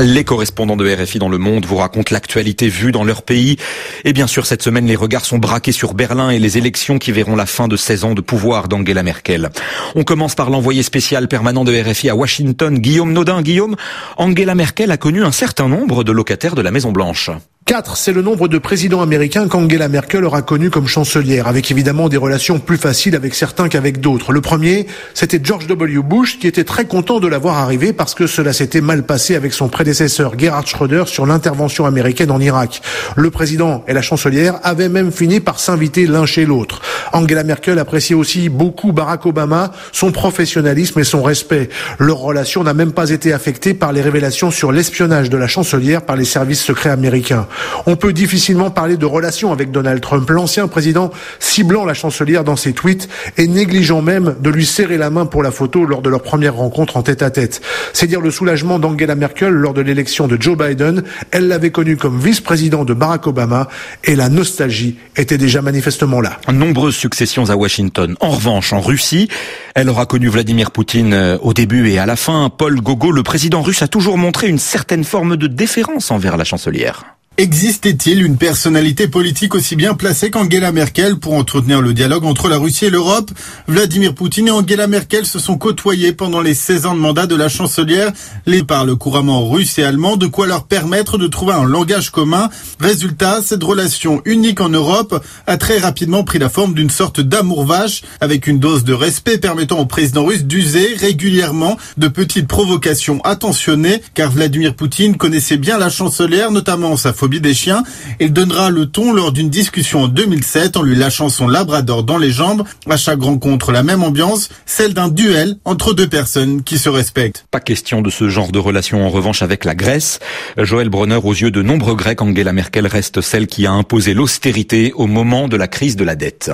Les correspondants de RFI dans le monde vous racontent l'actualité vue dans leur pays. Et bien sûr, cette semaine, les regards sont braqués sur Berlin et les élections qui verront la fin de 16 ans de pouvoir d'Angela Merkel. On commence par l'envoyé spécial permanent de RFI à Washington, Guillaume Nodin. Guillaume, Angela Merkel a connu un certain nombre de locataires de la Maison Blanche. 4, c'est le nombre de présidents américains qu'Angela Merkel aura connu comme chancelière, avec évidemment des relations plus faciles avec certains qu'avec d'autres. Le premier, c'était George W. Bush, qui était très content de l'avoir arrivé parce que cela s'était mal passé avec son prédécesseur Gerhard Schröder sur l'intervention américaine en Irak. Le président et la chancelière avaient même fini par s'inviter l'un chez l'autre. Angela Merkel appréciait aussi beaucoup Barack Obama, son professionnalisme et son respect. Leur relation n'a même pas été affectée par les révélations sur l'espionnage de la chancelière par les services secrets américains. On peut difficilement parler de relation avec Donald Trump, l'ancien président ciblant la chancelière dans ses tweets et négligeant même de lui serrer la main pour la photo lors de leur première rencontre en tête à tête. C'est dire le soulagement d'Angela Merkel lors de l'élection de Joe Biden. Elle l'avait connu comme vice-président de Barack Obama et la nostalgie était déjà manifestement là. Nombreuses successions à Washington. En revanche, en Russie, elle aura connu Vladimir Poutine euh, au début et à la fin. Paul Gogo, le président russe, a toujours montré une certaine forme de déférence envers la chancelière. Existait-il une personnalité politique aussi bien placée qu'Angela Merkel pour entretenir le dialogue entre la Russie et l'Europe? Vladimir Poutine et Angela Merkel se sont côtoyés pendant les 16 ans de mandat de la chancelière. Les parlent couramment russe et allemand, de quoi leur permettre de trouver un langage commun? Résultat, cette relation unique en Europe a très rapidement pris la forme d'une sorte d'amour vache, avec une dose de respect permettant au président russe d'user régulièrement de petites provocations attentionnées, car Vladimir Poutine connaissait bien la chancelière, notamment sa des chiens. Il donnera le ton lors d'une discussion en 2007 en lui lâchant son labrador dans les jambes. À chaque rencontre, la même ambiance, celle d'un duel entre deux personnes qui se respectent. Pas question de ce genre de relation en revanche avec la Grèce. Joël Bronner, aux yeux de nombreux Grecs, Angela Merkel reste celle qui a imposé l'austérité au moment de la crise de la dette.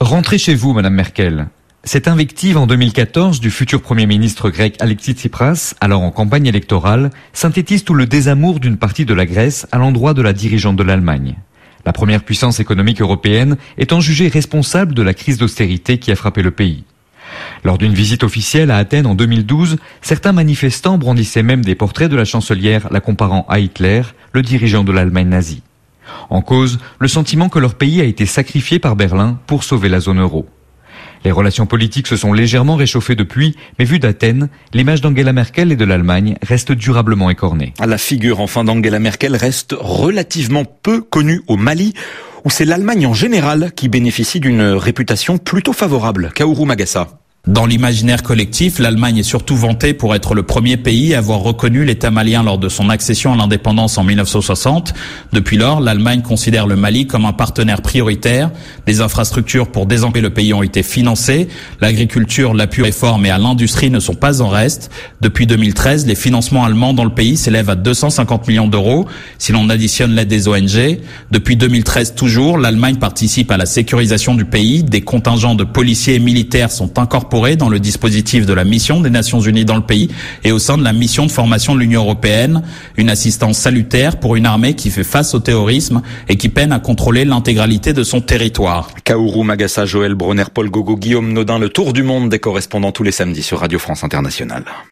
Rentrez chez vous, Madame Merkel. Cette invective en 2014 du futur Premier ministre grec Alexis Tsipras, alors en campagne électorale, synthétise tout le désamour d'une partie de la Grèce à l'endroit de la dirigeante de l'Allemagne. La première puissance économique européenne étant jugée responsable de la crise d'austérité qui a frappé le pays. Lors d'une visite officielle à Athènes en 2012, certains manifestants brandissaient même des portraits de la chancelière la comparant à Hitler, le dirigeant de l'Allemagne nazie. En cause, le sentiment que leur pays a été sacrifié par Berlin pour sauver la zone euro. Les relations politiques se sont légèrement réchauffées depuis, mais vu d'Athènes, l'image d'Angela Merkel et de l'Allemagne reste durablement écornée. La figure enfin d'Angela Merkel reste relativement peu connue au Mali, où c'est l'Allemagne en général qui bénéficie d'une réputation plutôt favorable. Kaoru Magassa. Dans l'imaginaire collectif, l'Allemagne est surtout vantée pour être le premier pays à avoir reconnu l'État malien lors de son accession à l'indépendance en 1960. Depuis lors, l'Allemagne considère le Mali comme un partenaire prioritaire. Des infrastructures pour désenclaver le pays ont été financées. L'agriculture, l'appui réforme et à l'industrie ne sont pas en reste. Depuis 2013, les financements allemands dans le pays s'élèvent à 250 millions d'euros si l'on additionne l'aide des ONG. Depuis 2013 toujours, l'Allemagne participe à la sécurisation du pays. Des contingents de policiers et militaires sont incorporés dans le dispositif de la mission des Nations Unies dans le pays et au sein de la mission de formation de l'Union européenne, une assistance salutaire pour une armée qui fait face au terrorisme et qui peine à contrôler l'intégralité de son territoire. Kaoru Magassa, Joël Bronner, Paul Gogo, Guillaume Nodin, le tour du monde des correspondants tous les samedis sur Radio France Internationale.